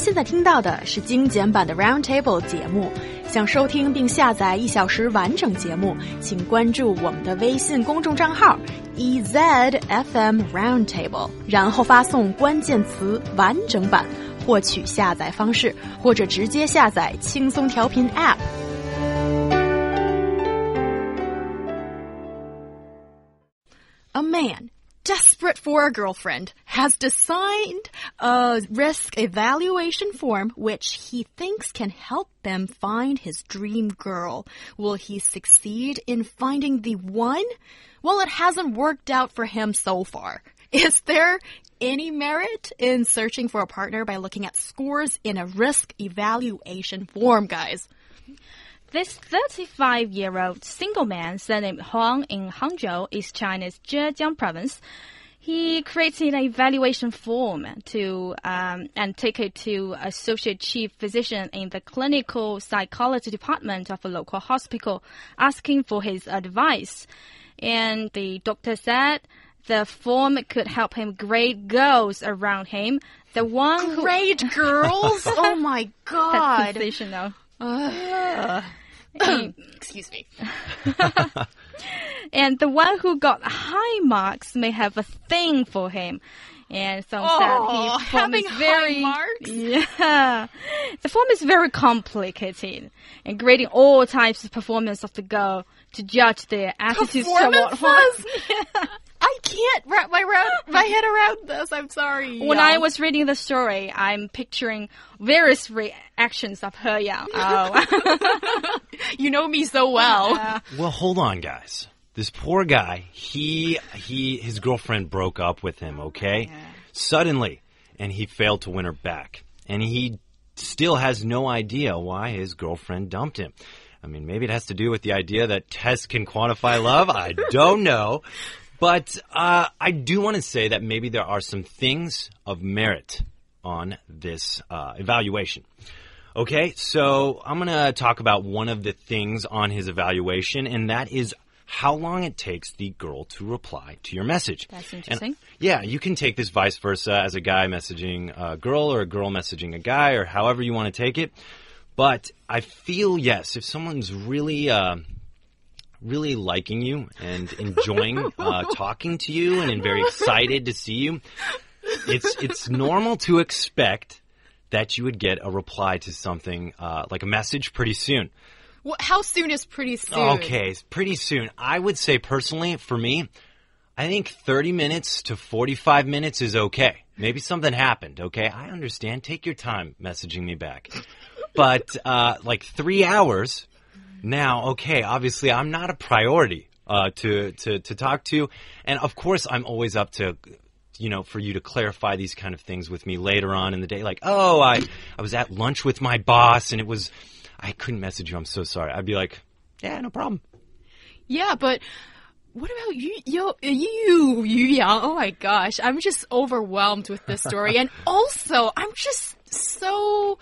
现在听到的是精简版的 Roundtable 节目。想收听并下载一小时完整节目，请关注我们的微信公众账号 EZFM Roundtable，然后发送关键词“完整版”获取下载方式，或者直接下载轻松调频 App。A man desperate for a girlfriend, has designed a risk evaluation form which he thinks can help him find his dream girl. Will he succeed in finding the one? Well, it hasn't worked out for him so far. Is there any merit in searching for a partner by looking at scores in a risk evaluation form, guys? This 35 year old single man, surnamed Huang in Hangzhou, is China's Zhejiang province, he created an evaluation form to um, and take it to associate chief physician in the clinical psychology department of a local hospital, asking for his advice. And the doctor said the form could help him grade girls around him. The one grade girls. oh my god! That's sensational. Uh. Excuse me. and the one who got high marks may have a thing for him. And some oh, his form is very yeah. The form is very complicated and grading all types of performance of the girl to judge their attitudes toward yeah. I can't wrap my, round, my head around this. I'm sorry. When I was reading the story, I'm picturing various reactions of her. Yeah. Oh. you know me so well. Yeah. Well, hold on, guys. This poor guy, he he his girlfriend broke up with him, okay? Yeah. Suddenly, and he failed to win her back. And he still has no idea why his girlfriend dumped him. I mean, maybe it has to do with the idea that tests can quantify love. I don't know. But uh, I do want to say that maybe there are some things of merit on this uh, evaluation. Okay, so I'm going to talk about one of the things on his evaluation, and that is how long it takes the girl to reply to your message. That's interesting. And, yeah, you can take this vice versa as a guy messaging a girl or a girl messaging a guy or however you want to take it. But I feel, yes, if someone's really. Uh, really liking you and enjoying uh, talking to you and very excited to see you, it's it's normal to expect that you would get a reply to something uh, like a message pretty soon. Well, how soon is pretty soon? Okay, pretty soon. I would say personally, for me, I think 30 minutes to 45 minutes is okay. Maybe something happened, okay? I understand. Take your time messaging me back. But uh, like three hours now, okay, obviously I'm not a priority uh, to, to, to talk to. And of course, I'm always up to you know, for you to clarify these kind of things with me later on in the day. Like, oh, I, I was at lunch with my boss and it was, I couldn't message you. I'm so sorry. I'd be like, yeah, no problem. Yeah, but what about you, you, you, Yu Yang? Oh my gosh, I'm just overwhelmed with this story. and also, I'm just so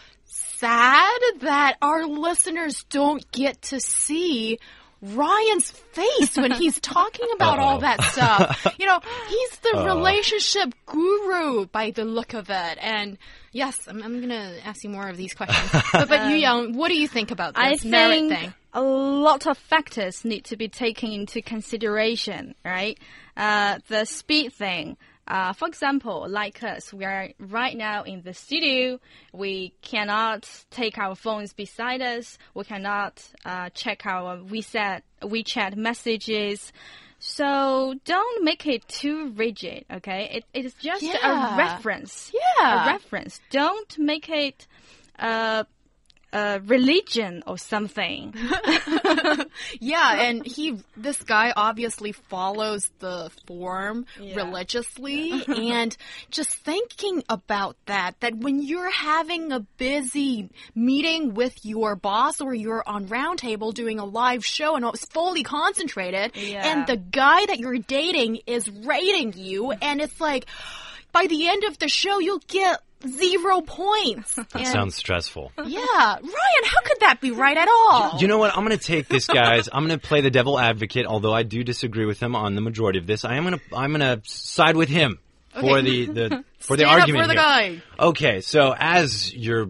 sad that our listeners don't get to see Ryan's face when he's talking about uh -oh. all that stuff. You know, he's the uh -oh. relationship guru by the look of it. And yes, I'm, I'm going to ask you more of these questions. but, but Yu Yang, what do you think about this I merit think thing? A lot of factors need to be taken into consideration, right? Uh, the speed thing. Uh, for example, like us, we are right now in the studio. We cannot take our phones beside us. We cannot uh, check our WeChat, WeChat messages. So don't make it too rigid, okay? It, it is just yeah. a reference. Yeah. A reference. Don't make it uh, a religion or something. yeah, and he, this guy obviously follows the form yeah. religiously. and just thinking about that, that when you're having a busy meeting with your boss or you're on roundtable doing a live show and it's fully concentrated, yeah. and the guy that you're dating is rating you, and it's like, by the end of the show, you'll get zero points. That sounds stressful. Yeah. Ryan, how could that be right at all? You know what? I'm going to take this, guys. I'm going to play the devil advocate, although I do disagree with him on the majority of this. I am going to, I'm going to side with him for the, the for the Stand up argument for the here. guy. Okay, so as your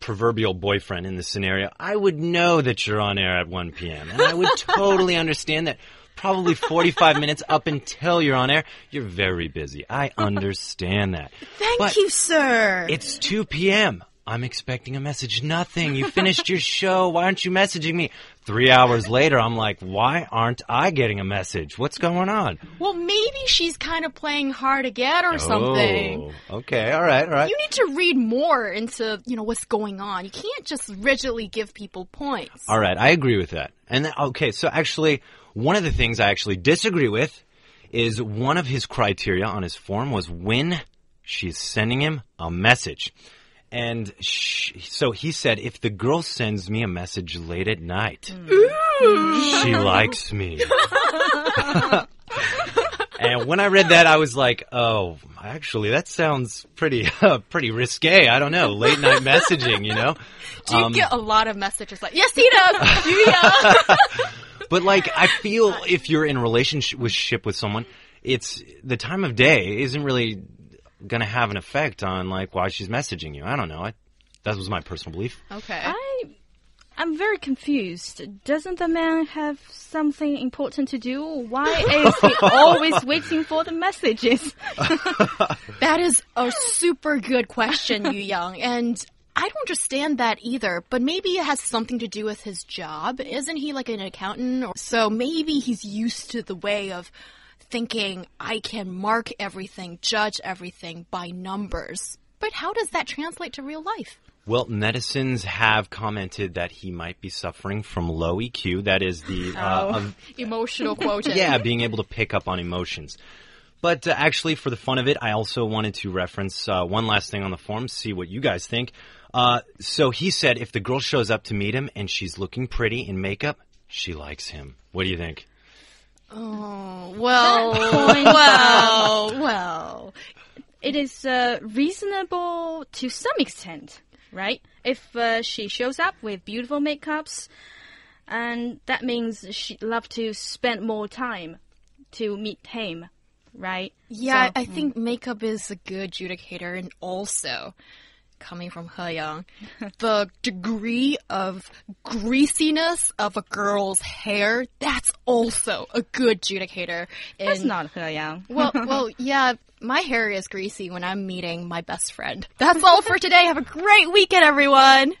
proverbial boyfriend in this scenario, I would know that you're on air at 1 p.m. and I would totally understand that probably 45 minutes up until you're on air, you're very busy. I understand that. Thank But you, sir. It's 2 p.m. I'm expecting a message. Nothing. You finished your show. Why aren't you messaging me? Three hours later, I'm like, why aren't I getting a message? What's going on? well, maybe she's kind of playing hard to get or something. Oh, okay. All right. All right. You need to read more into, you know, what's going on. You can't just rigidly give people points. All right, I agree with that. And then, okay, so actually, one of the things I actually disagree with is one of his criteria on his form was when she's sending him a message. And sh- so he said, if the girl sends me a message late at night, she likes me. and when I read that, I was like, oh, actually, that sounds pretty, uh, pretty risque. I don't know, late night messaging, you know? Do you Um, get a lot of messages like, yes, he does. yeah. But like, I feel if you're in a relationship with ship with someone, it's the time of day isn't really going to have an effect on like why she's messaging you. I don't know. I, that was my personal belief. Okay. I, I'm very confused. Doesn't the man have something important to do? Why is he always waiting for the messages? That is a super good question, Yu Young. And I don't understand that either, but maybe it has something to do with his job. Isn't he like an accountant? Or, so maybe he's used to the way of thinking, I can mark everything, judge everything by numbers. But how does that translate to real life? Well, netizens have commented that he might be suffering from low EQ. That is the uh, of- Emotional quotient. yeah, being able to pick up on emotions. But uh, actually, for the fun of it, I also wanted to reference uh, one last thing on the form, see what you guys think. Uh, so he said if the girl shows up to meet him and she's looking pretty in makeup, she likes him. What do you think? Oh, well, well, well. it is uh, reasonable to some extent, right? If uh, she shows up with beautiful makeups, and that means she'd love to spend more time to meet him, right? Yeah, So- I think makeup is a good adjudicator, and also coming from He Yang, the degree of greasiness of a girl's hair, that's also a good adjudicator. That's not He Yang. Well, well, yeah, my hair is greasy when I'm meeting my best friend. That's all for today. Have a great weekend, everyone.